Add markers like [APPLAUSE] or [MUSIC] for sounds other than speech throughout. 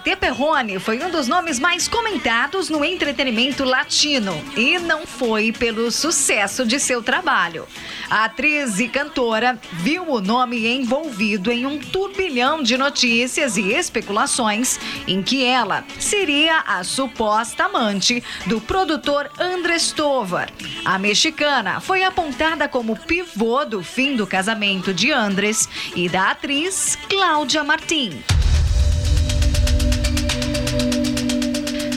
Maite Perrone foi um dos nomes mais comentados no entretenimento latino e não foi pelo sucesso de seu trabalho. A atriz e cantora viu o nome envolvido em um turbilhão de notícias e especulações em que ela seria a suposta amante do produtor Andrés Tovar. A mexicana foi apontada como pivô do fim do casamento de Andrés e da atriz Cláudia Martim.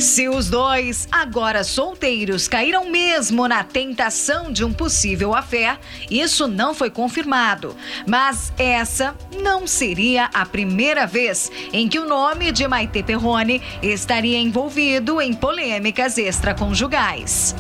Se os dois, agora solteiros, caíram mesmo na tentação de um possível afé, isso não foi confirmado. Mas essa não seria a primeira vez em que o nome de Maite Perrone estaria envolvido em polêmicas extraconjugais.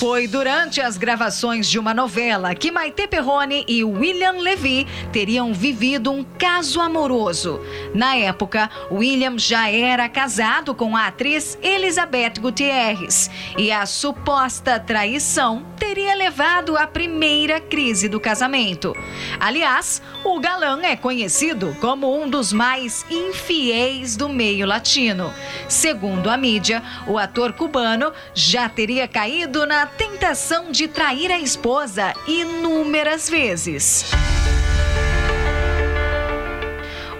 Foi durante as gravações de uma novela que Maite Perrone e William Levy teriam vivido um caso amoroso. Na época, William já era casado com a atriz Elizabeth Gutierrez e a suposta traição teria levado à primeira crise do casamento. Aliás, o galã é conhecido como um dos mais infiéis do meio latino. Segundo a mídia, o ator cubano já teria caído na tentação de trair a esposa inúmeras vezes.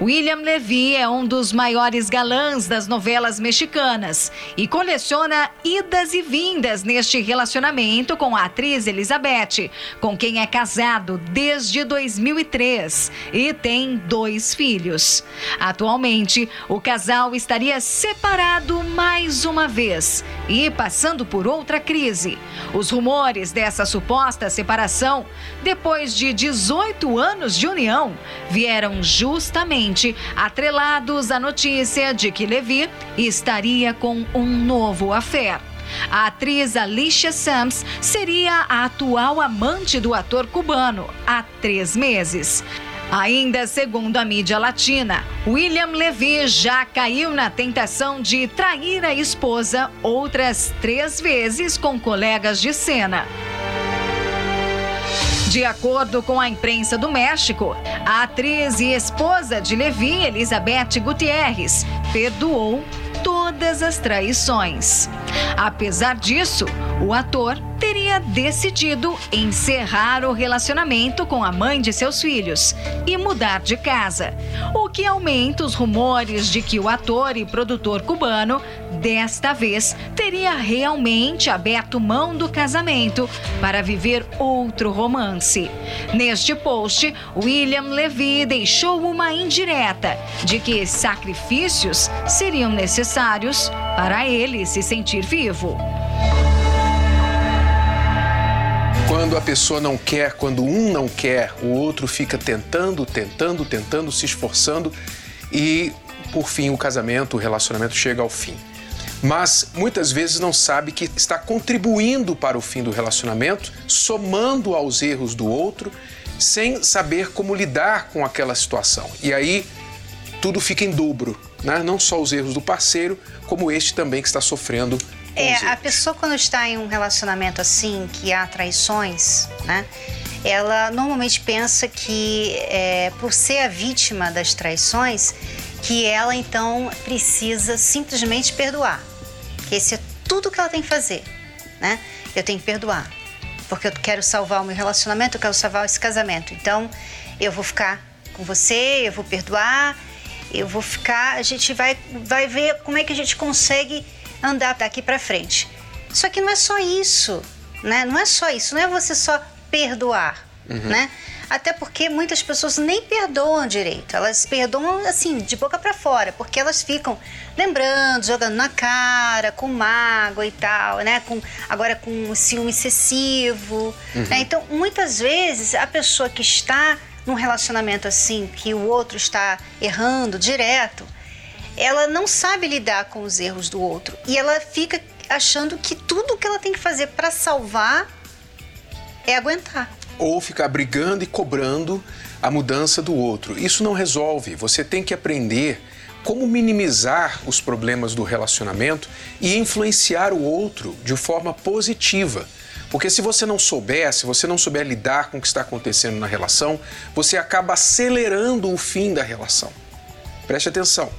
William Levy é um dos maiores galãs das novelas mexicanas e coleciona idas e vindas neste relacionamento com a atriz Elizabeth, com quem é casado desde 2003 e tem dois filhos. Atualmente, o casal estaria separado mais uma vez e passando por outra crise. Os rumores dessa suposta separação, depois de 18 anos de união, vieram justamente atrelados à notícia de que Levi estaria com um novo afé. A atriz Alicia Sams seria a atual amante do ator cubano há três meses. Ainda segundo a mídia latina, William Levy já caiu na tentação de trair a esposa outras três vezes com colegas de cena. De acordo com a imprensa do México, a atriz e esposa de Levi, Elizabeth Gutierrez, perdoou todas as traições. Apesar disso, o ator teria decidido encerrar o relacionamento com a mãe de seus filhos e mudar de casa, o que aumenta os rumores de que o ator e produtor cubano, desta vez, teria realmente aberto mão do casamento para viver outro romance. Neste post, William Levy deixou uma indireta de que sacrifícios seriam necessários para ele se sentir vivo. Quando a pessoa não quer, quando um não quer, o outro fica tentando, tentando, tentando, se esforçando e, por fim, o casamento, o relacionamento chega ao fim. Mas muitas vezes não sabe que está contribuindo para o fim do relacionamento, somando aos erros do outro, sem saber como lidar com aquela situação. E aí tudo fica em dobro, né? não só os erros do parceiro, como este também que está sofrendo É, a pessoa quando está em um relacionamento assim, que há traições, né? Ela normalmente pensa que, é, por ser a vítima das traições, que ela então precisa simplesmente perdoar. Que esse é tudo que ela tem que fazer, né? Eu tenho que perdoar. Porque eu quero salvar o meu relacionamento, eu quero salvar esse casamento. Então, eu vou ficar com você, eu vou perdoar, eu vou ficar, a gente vai, vai ver como é que a gente consegue andar daqui para frente. Só que não é só isso, né? Não é só isso, não é você só perdoar. né? Até porque muitas pessoas nem perdoam direito. Elas perdoam assim, de boca para fora, porque elas ficam lembrando, jogando na cara, com mágoa e tal, né? Com, agora com ciúme excessivo. né? Então, muitas vezes, a pessoa que está num relacionamento assim, que o outro está errando direto, ela não sabe lidar com os erros do outro. E ela fica achando que tudo que ela tem que fazer para salvar é aguentar. ou ficar brigando e cobrando a mudança do outro. Isso não resolve. Você tem que aprender como minimizar os problemas do relacionamento e influenciar o outro de forma positiva. Porque se você não souber, se você não souber lidar com o que está acontecendo na relação, você acaba acelerando o fim da relação. Preste atenção.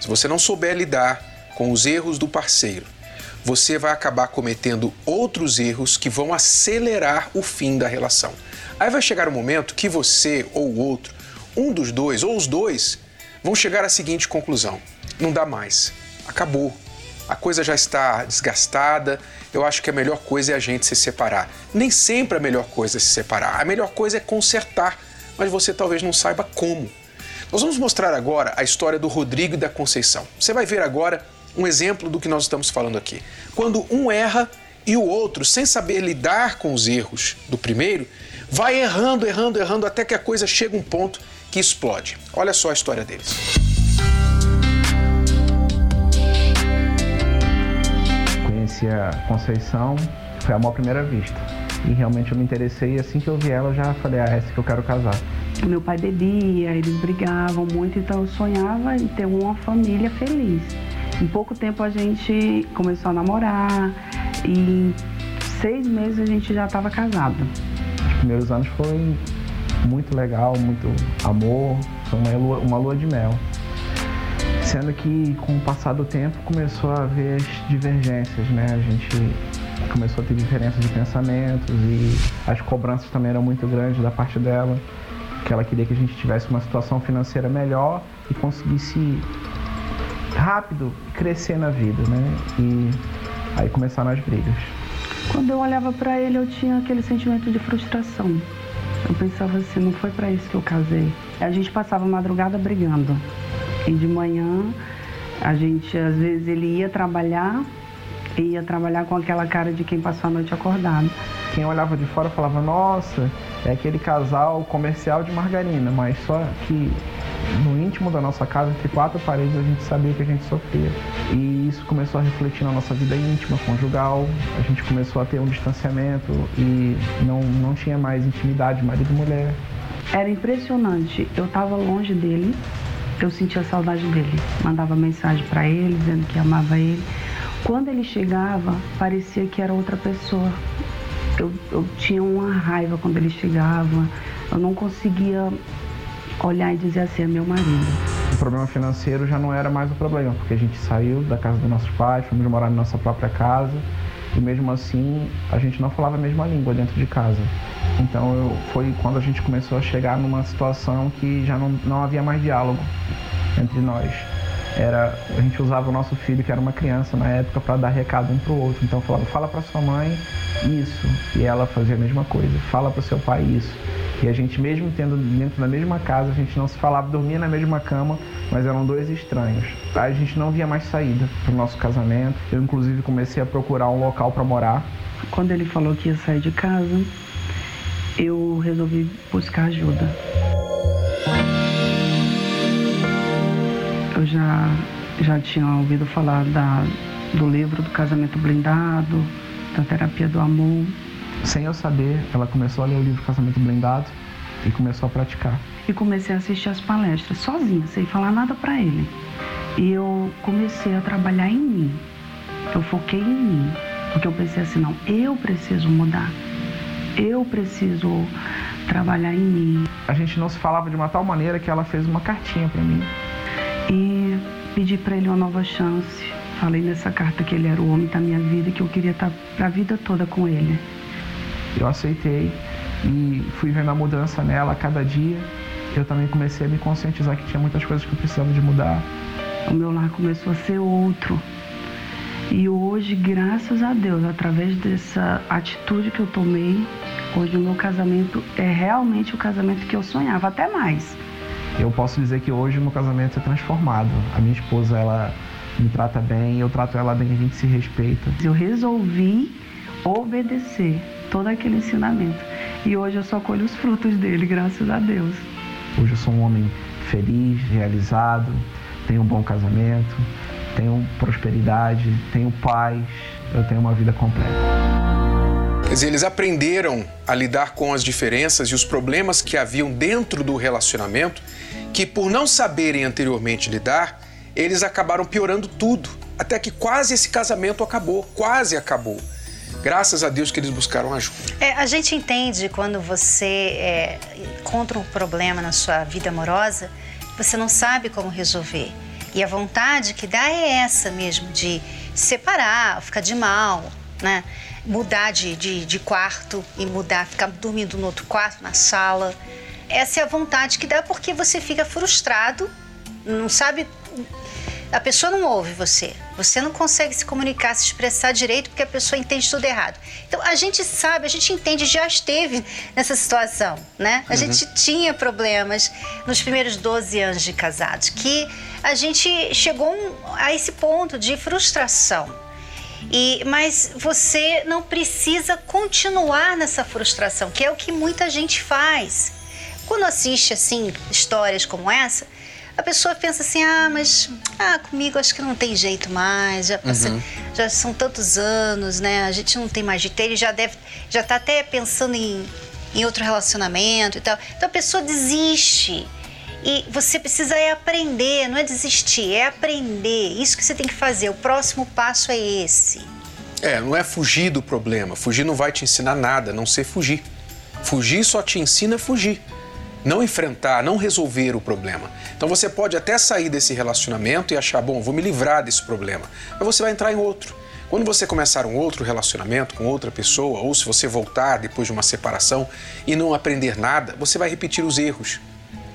Se você não souber lidar com os erros do parceiro, você vai acabar cometendo outros erros que vão acelerar o fim da relação. Aí vai chegar um momento que você ou o outro, um dos dois ou os dois, vão chegar à seguinte conclusão: não dá mais, acabou. A coisa já está desgastada. Eu acho que a melhor coisa é a gente se separar. Nem sempre a melhor coisa é se separar. A melhor coisa é consertar, mas você talvez não saiba como. Nós vamos mostrar agora a história do Rodrigo e da Conceição. Você vai ver agora um exemplo do que nós estamos falando aqui. Quando um erra e o outro, sem saber lidar com os erros do primeiro, vai errando, errando, errando até que a coisa chega a um ponto que explode. Olha só a história deles. Conheci a Conceição, foi amor à primeira vista. E realmente eu me interessei e assim que eu vi ela eu já falei, ah, é essa que eu quero casar. Meu pai bebia, eles brigavam muito, então eu sonhava em ter uma família feliz. Em pouco tempo a gente começou a namorar e em seis meses a gente já estava casado. Os primeiros anos foi muito legal, muito amor, foi uma lua, uma lua de mel. Sendo que com o passar do tempo começou a haver as divergências, né? A gente começou a ter diferenças de pensamentos e as cobranças também eram muito grandes da parte dela, que ela queria que a gente tivesse uma situação financeira melhor e conseguisse rápido crescer na vida, né? E aí começaram as brigas. Quando eu olhava para ele, eu tinha aquele sentimento de frustração. Eu pensava assim, não foi para isso que eu casei. A gente passava a madrugada brigando. E de manhã, a gente, às vezes, ele ia trabalhar e ia trabalhar com aquela cara de quem passou a noite acordado. Quem olhava de fora falava, nossa, é aquele casal comercial de margarina, mas só que no íntimo da nossa casa, entre quatro paredes, a gente sabia que a gente sofria. E isso começou a refletir na nossa vida íntima, conjugal. A gente começou a ter um distanciamento e não, não tinha mais intimidade marido e mulher. Era impressionante. Eu estava longe dele, eu sentia saudade dele. Mandava mensagem para ele dizendo que amava ele. Quando ele chegava, parecia que era outra pessoa. Eu, eu tinha uma raiva quando ele chegava. Eu não conseguia olhar e dizer assim, é meu marido. O problema financeiro já não era mais o problema, porque a gente saiu da casa dos nossos pais, fomos morar na nossa própria casa e mesmo assim a gente não falava a mesma língua dentro de casa. Então eu, foi quando a gente começou a chegar numa situação que já não, não havia mais diálogo entre nós. Era, a gente usava o nosso filho, que era uma criança na época, para dar recado um para o outro. Então eu falava, fala para sua mãe isso, e ela fazia a mesma coisa. Fala para seu pai isso. E a gente, mesmo tendo dentro da mesma casa, a gente não se falava, dormia na mesma cama, mas eram dois estranhos. A gente não via mais saída para o nosso casamento. Eu, inclusive, comecei a procurar um local para morar. Quando ele falou que ia sair de casa, eu resolvi buscar ajuda. Eu já, já tinha ouvido falar da, do livro do casamento blindado, da terapia do amor. Sem eu saber, ela começou a ler o livro Casamento Blindado e começou a praticar. E comecei a assistir as palestras sozinha, sem falar nada para ele. E eu comecei a trabalhar em mim. Eu foquei em mim, porque eu pensei assim, não, eu preciso mudar. Eu preciso trabalhar em mim. A gente não se falava de uma tal maneira que ela fez uma cartinha para mim. E pedi para ele uma nova chance. Falei nessa carta que ele era o homem da minha vida e que eu queria estar a vida toda com ele. Eu aceitei e fui vendo a mudança nela a cada dia. Eu também comecei a me conscientizar que tinha muitas coisas que eu precisava de mudar. O meu lar começou a ser outro. E hoje, graças a Deus, através dessa atitude que eu tomei, hoje o meu casamento é realmente o casamento que eu sonhava, até mais. Eu posso dizer que hoje o meu casamento é transformado. A minha esposa, ela me trata bem, eu trato ela bem, a gente se respeita. Eu resolvi obedecer todo aquele ensinamento. E hoje eu só colho os frutos dele, graças a Deus. Hoje eu sou um homem feliz, realizado, tenho um bom casamento, tenho prosperidade, tenho paz, eu tenho uma vida completa. Quer dizer, eles aprenderam a lidar com as diferenças e os problemas que haviam dentro do relacionamento, que por não saberem anteriormente lidar, eles acabaram piorando tudo, até que quase esse casamento acabou, quase acabou. Graças a Deus que eles buscaram ajuda. É, a gente entende quando você é, encontra um problema na sua vida amorosa, você não sabe como resolver. E a vontade que dá é essa mesmo, de separar, ficar de mal, né? Mudar de, de, de quarto e mudar, ficar dormindo no outro quarto, na sala. Essa é a vontade que dá porque você fica frustrado, não sabe a pessoa não ouve você. Você não consegue se comunicar, se expressar direito porque a pessoa entende tudo errado. Então a gente sabe, a gente entende, já esteve nessa situação, né? A gente tinha problemas nos primeiros 12 anos de casados, que a gente chegou a esse ponto de frustração. E, mas você não precisa continuar nessa frustração, que é o que muita gente faz. Quando assiste assim histórias como essa, a pessoa pensa assim: ah, mas ah, comigo acho que não tem jeito mais. Já, passei- já são tantos anos, né? A gente não tem mais jeito. Ele já deve, já tá até pensando em, em outro relacionamento e tal. Então a pessoa desiste. E você precisa é aprender, não é desistir, é aprender. Isso que você tem que fazer. O próximo passo é esse. É, não é fugir do problema. Fugir não vai te ensinar nada, a não ser fugir. Fugir só te ensina a fugir. Não enfrentar, não resolver o problema. Então você pode até sair desse relacionamento e achar, bom, vou me livrar desse problema. Mas você vai entrar em outro. Quando você começar um outro relacionamento com outra pessoa, ou se você voltar depois de uma separação e não aprender nada, você vai repetir os erros.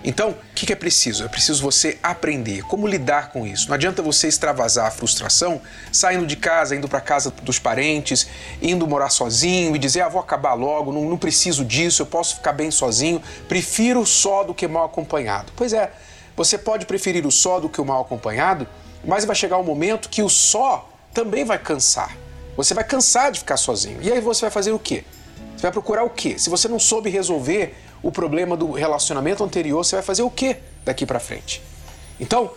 Então, o que é preciso? É preciso você aprender como lidar com isso. Não adianta você extravasar a frustração saindo de casa, indo para casa dos parentes, indo morar sozinho e dizer: ah, vou acabar logo, não, não preciso disso, eu posso ficar bem sozinho, prefiro só do que mal acompanhado. Pois é, você pode preferir o só do que o mal acompanhado, mas vai chegar um momento que o só também vai cansar. Você vai cansar de ficar sozinho. E aí você vai fazer o quê? Você vai procurar o quê? Se você não soube resolver o problema do relacionamento anterior, você vai fazer o quê daqui para frente? Então,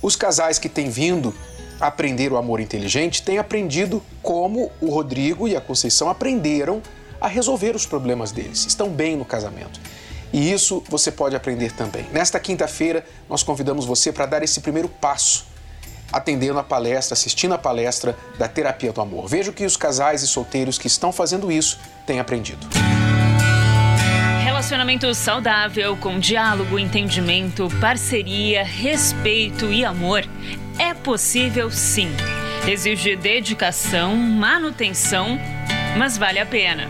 os casais que têm vindo aprender o amor inteligente têm aprendido como o Rodrigo e a Conceição aprenderam a resolver os problemas deles. Estão bem no casamento. E isso você pode aprender também. Nesta quinta-feira, nós convidamos você para dar esse primeiro passo atendendo a palestra, assistindo a palestra da Terapia do Amor. Veja o que os casais e solteiros que estão fazendo isso têm aprendido. Relacionamento saudável com diálogo, entendimento, parceria, respeito e amor é possível sim. Exige dedicação, manutenção, mas vale a pena.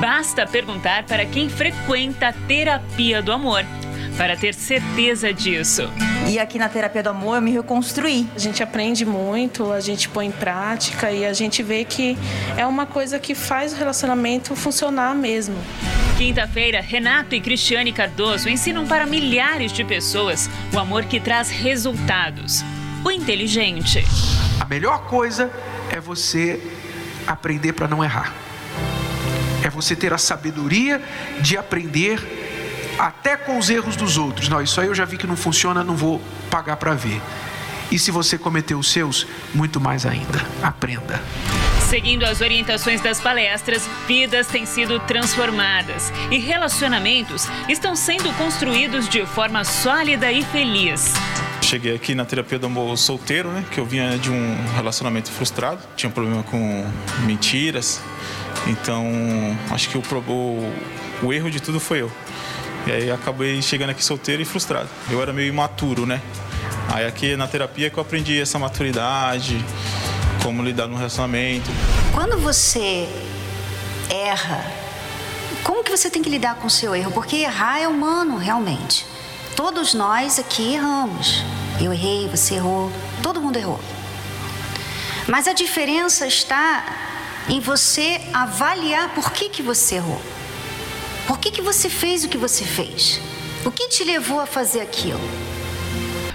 Basta perguntar para quem frequenta a terapia do amor para ter certeza disso. E aqui na terapia do amor eu me reconstruí. A gente aprende muito, a gente põe em prática e a gente vê que é uma coisa que faz o relacionamento funcionar mesmo. Quinta-feira, Renato e Cristiane Cardoso ensinam para milhares de pessoas o amor que traz resultados. O inteligente. A melhor coisa é você aprender para não errar. É você ter a sabedoria de aprender até com os erros dos outros. Não, isso aí eu já vi que não funciona, não vou pagar para ver. E se você cometeu os seus, muito mais ainda. Aprenda. Seguindo as orientações das palestras, vidas têm sido transformadas e relacionamentos estão sendo construídos de forma sólida e feliz. Cheguei aqui na terapia do amor solteiro, né? Que eu vinha de um relacionamento frustrado, tinha um problema com mentiras. Então, acho que o, o, o erro de tudo foi eu. E aí acabei chegando aqui solteiro e frustrado. Eu era meio imaturo, né? Aí aqui na terapia que eu aprendi essa maturidade, como lidar no relacionamento. Quando você erra, como que você tem que lidar com o seu erro? Porque errar é humano, realmente. Todos nós aqui erramos. Eu errei, você errou, todo mundo errou. Mas a diferença está em você avaliar por que, que você errou. Por que, que você fez o que você fez? O que te levou a fazer aquilo?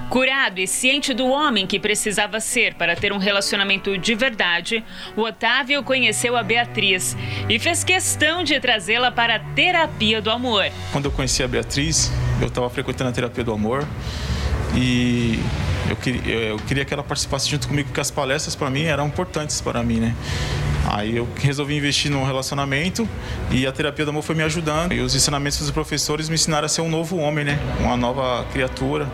Curado e ciente do homem que precisava ser para ter um relacionamento de verdade, o Otávio conheceu a Beatriz e fez questão de trazê-la para a terapia do amor. Quando eu conheci a Beatriz, eu estava frequentando a terapia do amor e eu queria, eu queria que ela participasse junto comigo, porque as palestras para mim eram importantes para mim, né? Aí eu resolvi investir num relacionamento e a terapia do amor foi me ajudando. E os ensinamentos dos professores me ensinaram a ser um novo homem, né? Uma nova criatura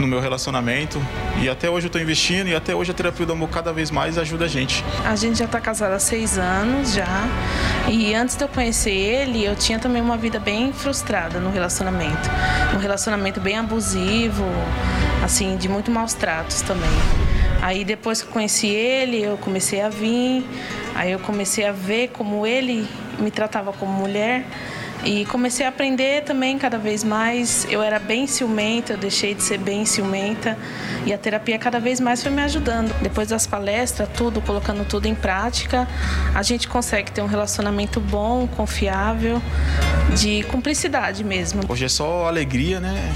no meu relacionamento. E até hoje eu estou investindo e até hoje a terapia do amor cada vez mais ajuda a gente. A gente já está casado há seis anos já. E antes de eu conhecer ele, eu tinha também uma vida bem frustrada no relacionamento. Um relacionamento bem abusivo, assim, de muito maus tratos também. Aí depois que conheci ele, eu comecei a vir, aí eu comecei a ver como ele me tratava como mulher. E comecei a aprender também cada vez mais. Eu era bem ciumenta, eu deixei de ser bem ciumenta. E a terapia cada vez mais foi me ajudando. Depois das palestras, tudo, colocando tudo em prática, a gente consegue ter um relacionamento bom, confiável, de cumplicidade mesmo. Hoje é só alegria, né?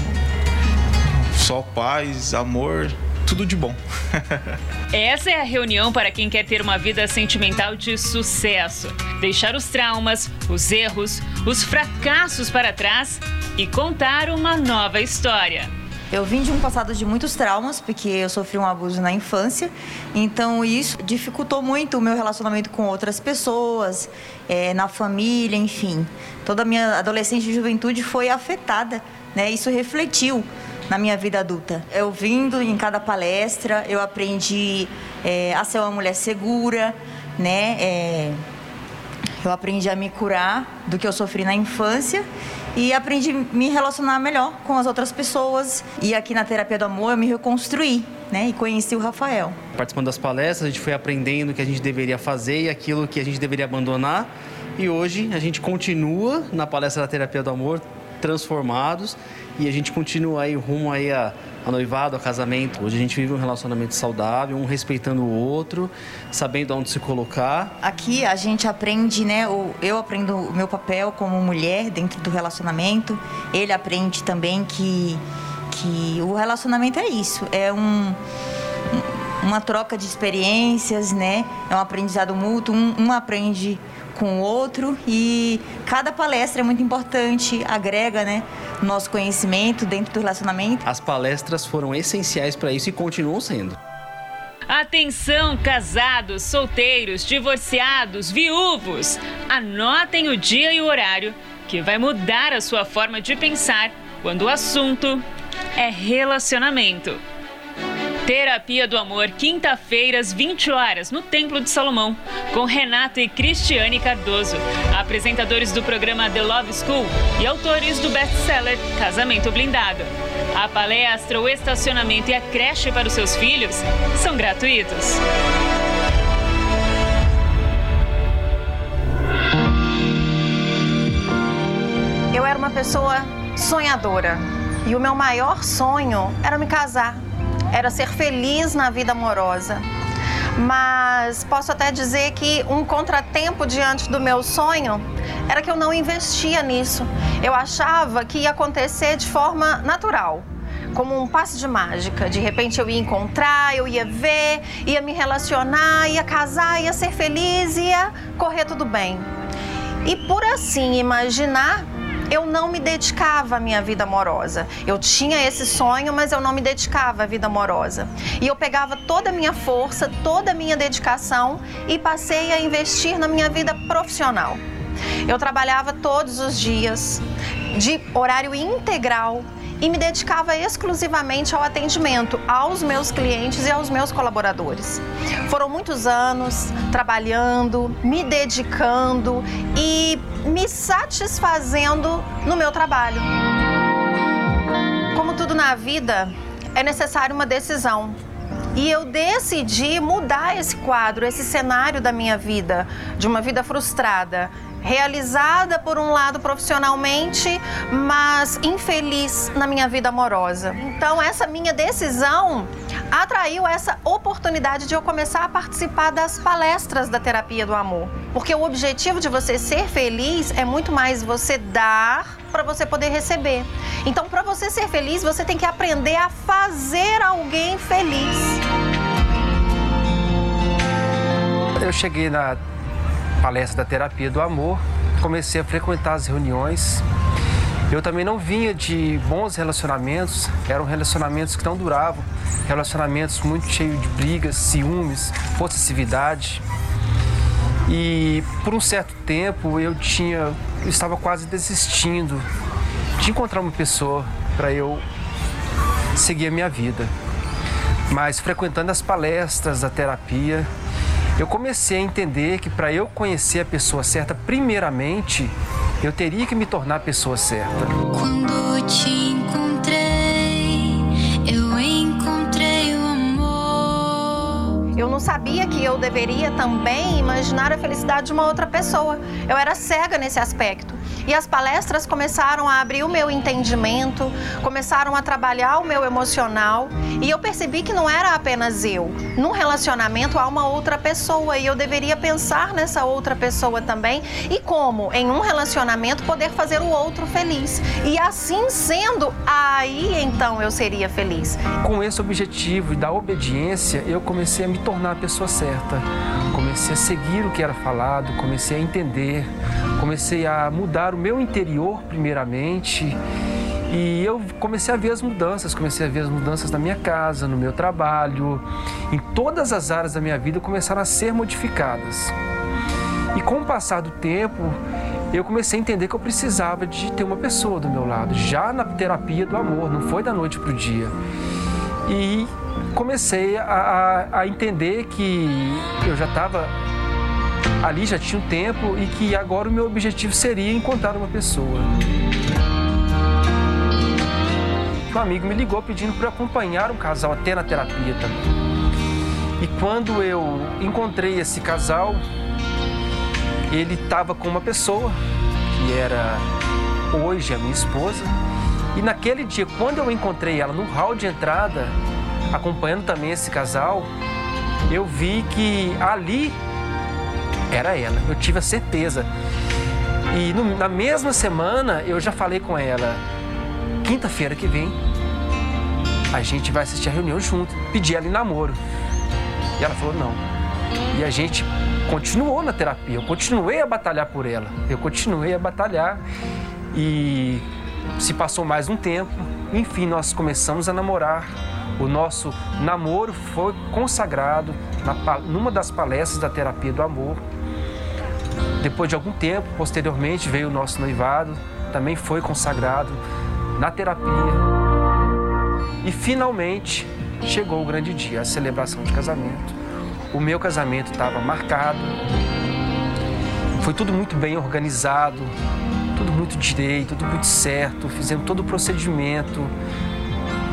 Só paz, amor, tudo de bom. [LAUGHS] Essa é a reunião para quem quer ter uma vida sentimental de sucesso. Deixar os traumas, os erros, os fracassos para trás e contar uma nova história. Eu vim de um passado de muitos traumas, porque eu sofri um abuso na infância, então isso dificultou muito o meu relacionamento com outras pessoas, é, na família, enfim. Toda a minha adolescência e juventude foi afetada, né? Isso refletiu na minha vida adulta. Eu vindo em cada palestra, eu aprendi é, a ser uma mulher segura, né? É, eu aprendi a me curar do que eu sofri na infância e aprendi a me relacionar melhor com as outras pessoas. E aqui na terapia do amor eu me reconstruí, né? E conheci o Rafael. Participando das palestras, a gente foi aprendendo o que a gente deveria fazer e aquilo que a gente deveria abandonar. E hoje a gente continua na palestra da terapia do amor transformados e a gente continua aí rumo aí a, a noivado, a casamento. Hoje a gente vive um relacionamento saudável, um respeitando o outro, sabendo onde se colocar. Aqui a gente aprende, né? Eu aprendo o meu papel como mulher dentro do relacionamento. Ele aprende também que, que o relacionamento é isso, é um uma troca de experiências, né? É um aprendizado mútuo, um, um aprende com o outro e cada palestra é muito importante, agrega, né, nosso conhecimento dentro do relacionamento. As palestras foram essenciais para isso e continuam sendo. Atenção, casados, solteiros, divorciados, viúvos! Anotem o dia e o horário que vai mudar a sua forma de pensar quando o assunto é relacionamento. Terapia do Amor, quinta-feiras, 20 horas, no Templo de Salomão, com Renato e Cristiane Cardoso, apresentadores do programa The Love School e autores do best-seller Casamento Blindado. A palestra, o estacionamento e a creche para os seus filhos são gratuitos. Eu era uma pessoa sonhadora e o meu maior sonho era me casar, era ser feliz na vida amorosa. Mas posso até dizer que um contratempo diante do meu sonho era que eu não investia nisso. Eu achava que ia acontecer de forma natural, como um passe de mágica. De repente eu ia encontrar, eu ia ver, ia me relacionar, ia casar, ia ser feliz, ia correr tudo bem. E por assim imaginar, eu não me dedicava à minha vida amorosa. Eu tinha esse sonho, mas eu não me dedicava à vida amorosa. E eu pegava toda a minha força, toda a minha dedicação e passei a investir na minha vida profissional. Eu trabalhava todos os dias, de horário integral, e me dedicava exclusivamente ao atendimento aos meus clientes e aos meus colaboradores. Foram muitos anos trabalhando, me dedicando e me satisfazendo no meu trabalho. Como tudo na vida, é necessário uma decisão. E eu decidi mudar esse quadro, esse cenário da minha vida, de uma vida frustrada, realizada por um lado profissionalmente, mas infeliz na minha vida amorosa. Então, essa minha decisão atraiu essa oportunidade de eu começar a participar das palestras da terapia do amor. Porque o objetivo de você ser feliz é muito mais você dar para você poder receber. Então, para você ser feliz, você tem que aprender a fazer alguém feliz. Eu cheguei na palestra da terapia do amor, comecei a frequentar as reuniões. Eu também não vinha de bons relacionamentos, eram relacionamentos que não duravam, relacionamentos muito cheios de brigas, ciúmes, possessividade. E por um certo tempo eu tinha, eu estava quase desistindo de encontrar uma pessoa para eu seguir a minha vida. Mas frequentando as palestras da terapia, eu comecei a entender que para eu conhecer a pessoa certa, primeiramente, eu teria que me tornar a pessoa certa. Quando te encontrei, eu encontrei o amor. Eu não sabia que eu deveria também imaginar a felicidade de uma outra pessoa. Eu era cega nesse aspecto. E as palestras começaram a abrir o meu entendimento, começaram a trabalhar o meu emocional. E eu percebi que não era apenas eu. Num relacionamento há uma outra pessoa e eu deveria pensar nessa outra pessoa também. E como, em um relacionamento, poder fazer o outro feliz. E assim sendo, aí então eu seria feliz. Com esse objetivo da obediência, eu comecei a me tornar a pessoa certa. Comecei a seguir o que era falado, comecei a entender, comecei a mudar o meu interior primeiramente. E eu comecei a ver as mudanças, comecei a ver as mudanças na minha casa, no meu trabalho, em todas as áreas da minha vida começaram a ser modificadas. E com o passar do tempo, eu comecei a entender que eu precisava de ter uma pessoa do meu lado, já na terapia do amor, não foi da noite para o dia. E comecei a, a, a entender que eu já estava ali, já tinha um tempo e que agora o meu objetivo seria encontrar uma pessoa. Um amigo me ligou pedindo para acompanhar um casal até na terapia também. E quando eu encontrei esse casal, ele estava com uma pessoa que era hoje a minha esposa. E naquele dia, quando eu encontrei ela no hall de entrada, acompanhando também esse casal, eu vi que ali era ela. Eu tive a certeza. E no, na mesma semana eu já falei com ela: quinta-feira que vem a gente vai assistir a reunião junto. Pedi ela em namoro. E ela falou: não. E a gente continuou na terapia. Eu continuei a batalhar por ela. Eu continuei a batalhar. E se passou mais um tempo. Enfim, nós começamos a namorar. O nosso namoro foi consagrado na, numa das palestras da terapia do amor. Depois de algum tempo, posteriormente, veio o nosso noivado, também foi consagrado na terapia. E finalmente chegou o grande dia, a celebração de casamento. O meu casamento estava marcado, foi tudo muito bem organizado, direito, tudo muito certo, fizemos todo o procedimento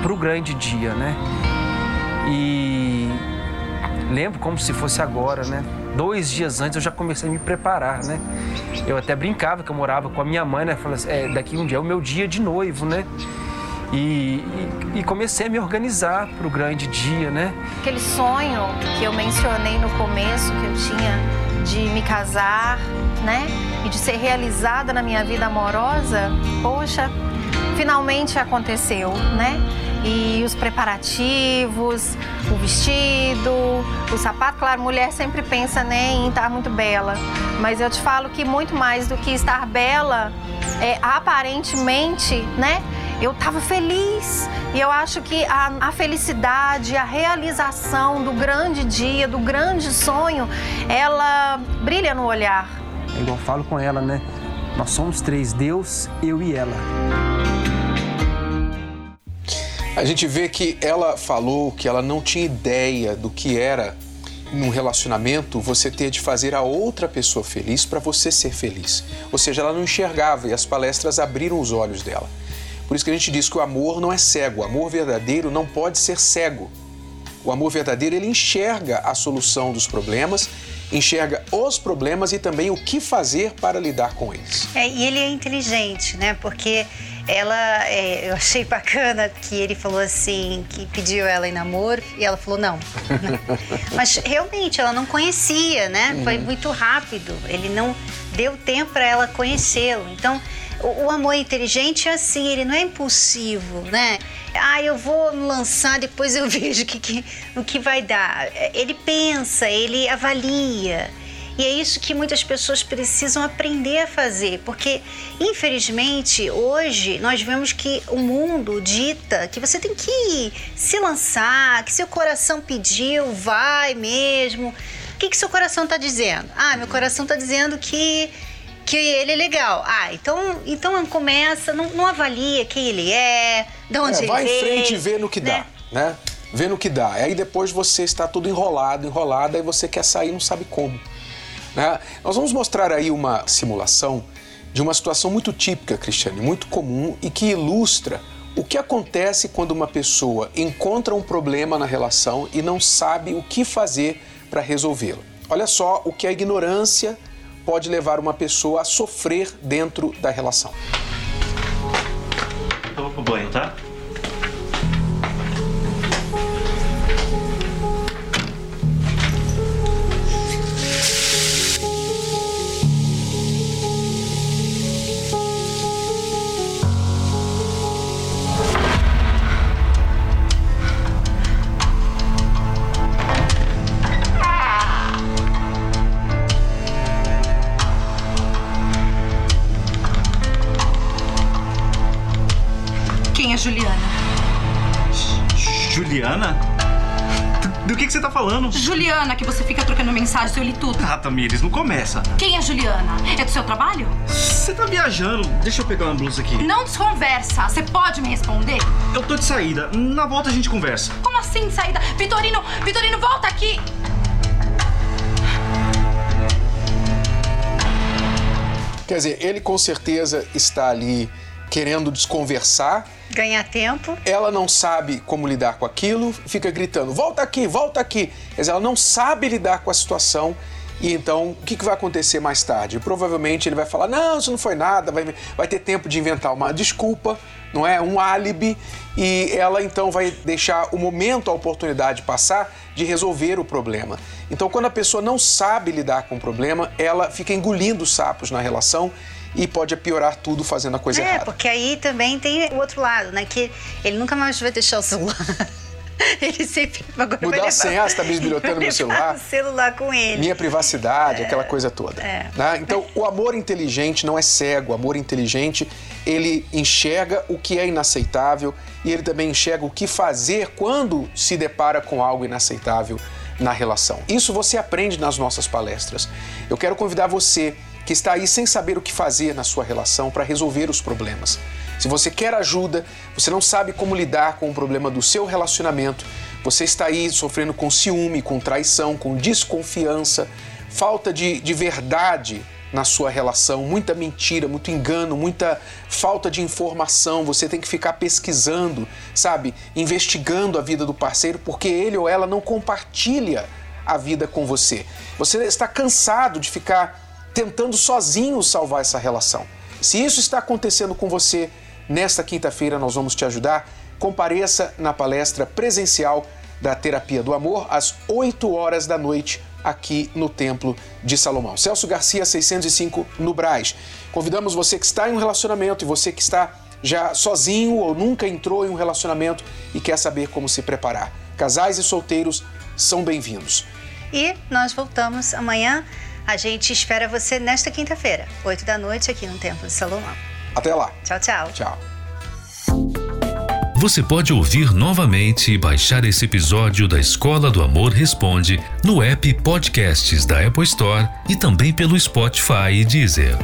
para o grande dia, né? E lembro como se fosse agora, né? Dois dias antes eu já comecei a me preparar, né? Eu até brincava que eu morava com a minha mãe, né? Falei assim, é, daqui um dia é o meu dia de noivo, né? E, e, e comecei a me organizar para o grande dia, né? Aquele sonho que eu mencionei no começo, que eu tinha de me casar, né? De ser realizada na minha vida amorosa, poxa, finalmente aconteceu, né? E os preparativos, o vestido, o sapato, claro, mulher sempre pensa né, em estar muito bela, mas eu te falo que muito mais do que estar bela, é, aparentemente, né? Eu estava feliz e eu acho que a, a felicidade, a realização do grande dia, do grande sonho, ela brilha no olhar. É igual eu falo com ela, né? Nós somos três, Deus, eu e ela. A gente vê que ela falou que ela não tinha ideia do que era num relacionamento você ter de fazer a outra pessoa feliz para você ser feliz. Ou seja, ela não enxergava e as palestras abriram os olhos dela. Por isso que a gente diz que o amor não é cego, o amor verdadeiro não pode ser cego. O amor verdadeiro ele enxerga a solução dos problemas enxerga os problemas e também o que fazer para lidar com eles. É, e ele é inteligente, né? Porque ela, é, eu achei bacana que ele falou assim, que pediu ela em namoro e ela falou não. [LAUGHS] Mas realmente ela não conhecia, né? Foi Uhum. muito rápido. Ele não deu tempo para ela conhecê-lo. Então, o, o amor inteligente é assim, ele não é impulsivo, né? Ah, eu vou me lançar, depois eu [LAUGHS] vejo o que, que, o que vai dar. Ele pensa, ele avalia. E é isso que muitas pessoas precisam aprender a fazer, porque infelizmente hoje nós vemos que o mundo dita que você tem que se lançar, que seu coração pediu, vai mesmo. O que, que seu coração está dizendo? Ah, meu coração está dizendo que que ele é legal. Ah, então, então começa, não, não avalia quem ele é, de onde É, ele vai em frente e vê no que né? dá, né? Vê no que dá. Aí depois você está todo enrolado, enrolado, aí você quer sair e não sabe como. né? Nós vamos mostrar aí uma simulação de uma situação muito típica, Cristiane, muito comum e que ilustra o que acontece quando uma pessoa encontra um problema na relação e não sabe o que fazer para resolvê-lo. Olha só o que a ignorância pode levar uma pessoa a sofrer dentro da relação. Eu vou pro banho, tá? Juliana? Do, que, que você tá falando? Juliana, que você fica trocando mensagens, eu li tudo. Ah, Tamires, não começa. Quem é Juliana? É do seu trabalho? Você tá viajando. Deixa eu pegar uma blusa aqui. Não desconversa. Você pode me responder? Eu tô de saída. Na volta a gente conversa. Como assim, saída? Vitorino, Vitorino, volta aqui! Quer dizer, ele com certeza está ali querendo desconversar. Ganhar tempo. Ela não sabe como lidar com aquilo, fica gritando: volta aqui, volta aqui. Dizer, ela não sabe lidar com a situação. E então, o que que vai acontecer mais tarde? Provavelmente ele vai falar: não, isso não foi nada, vai, vai ter tempo de inventar uma desculpa, não é? Um álibi. E ela então vai deixar o momento, a oportunidade passar de resolver o problema. Então, quando a pessoa não sabe lidar com o problema, ela fica engolindo sapos na relação e pode piorar tudo fazendo a coisa é, errada. porque aí também tem o outro lado, né? Que ele nunca mais vai deixar o celular. [LAUGHS] ele sempre agora vai Mudar a levar- senha, ah, você tá bisbilhotando meu [LAUGHS] celular? celular com ele. Minha privacidade, aquela coisa toda. é. né? Então, o amor inteligente não é cego. O amor inteligente, ele enxerga o que é inaceitável e ele também enxerga o que fazer quando se depara com algo inaceitável na relação. Isso você aprende nas nossas palestras. Eu quero convidar você que está aí sem saber o que fazer na sua relação para resolver os problemas. Se você quer ajuda, você não sabe como lidar com o problema do seu relacionamento, você está aí sofrendo com ciúme, com traição, com desconfiança, falta de, de verdade na sua relação, muita mentira, muito engano, muita falta de informação. Você tem que ficar pesquisando, sabe? Investigando a vida do parceiro, porque ele ou ela não compartilha a vida com você. Você está cansado de ficar tentando sozinho salvar essa relação. Se isso está acontecendo com você, nesta quinta-feira nós vamos te ajudar. Compareça na palestra presencial da Terapia do Amor às 8 horas da noite aqui no Templo de Salomão. Celso Garcia 605 no Braz. Convidamos você que está em um relacionamento e você que está já sozinho ou nunca entrou em um relacionamento e quer saber como se preparar. Casais e solteiros são bem-vindos. E nós voltamos amanhã. A gente espera você nesta quinta-feira, 8 da noite, aqui no Templo de Salomão. Até lá. Tchau, tchau. Tchau. Você pode ouvir novamente e baixar esse episódio da Escola do Amor Responde no app Podcasts da Apple Store e também pelo Spotify e Deezer.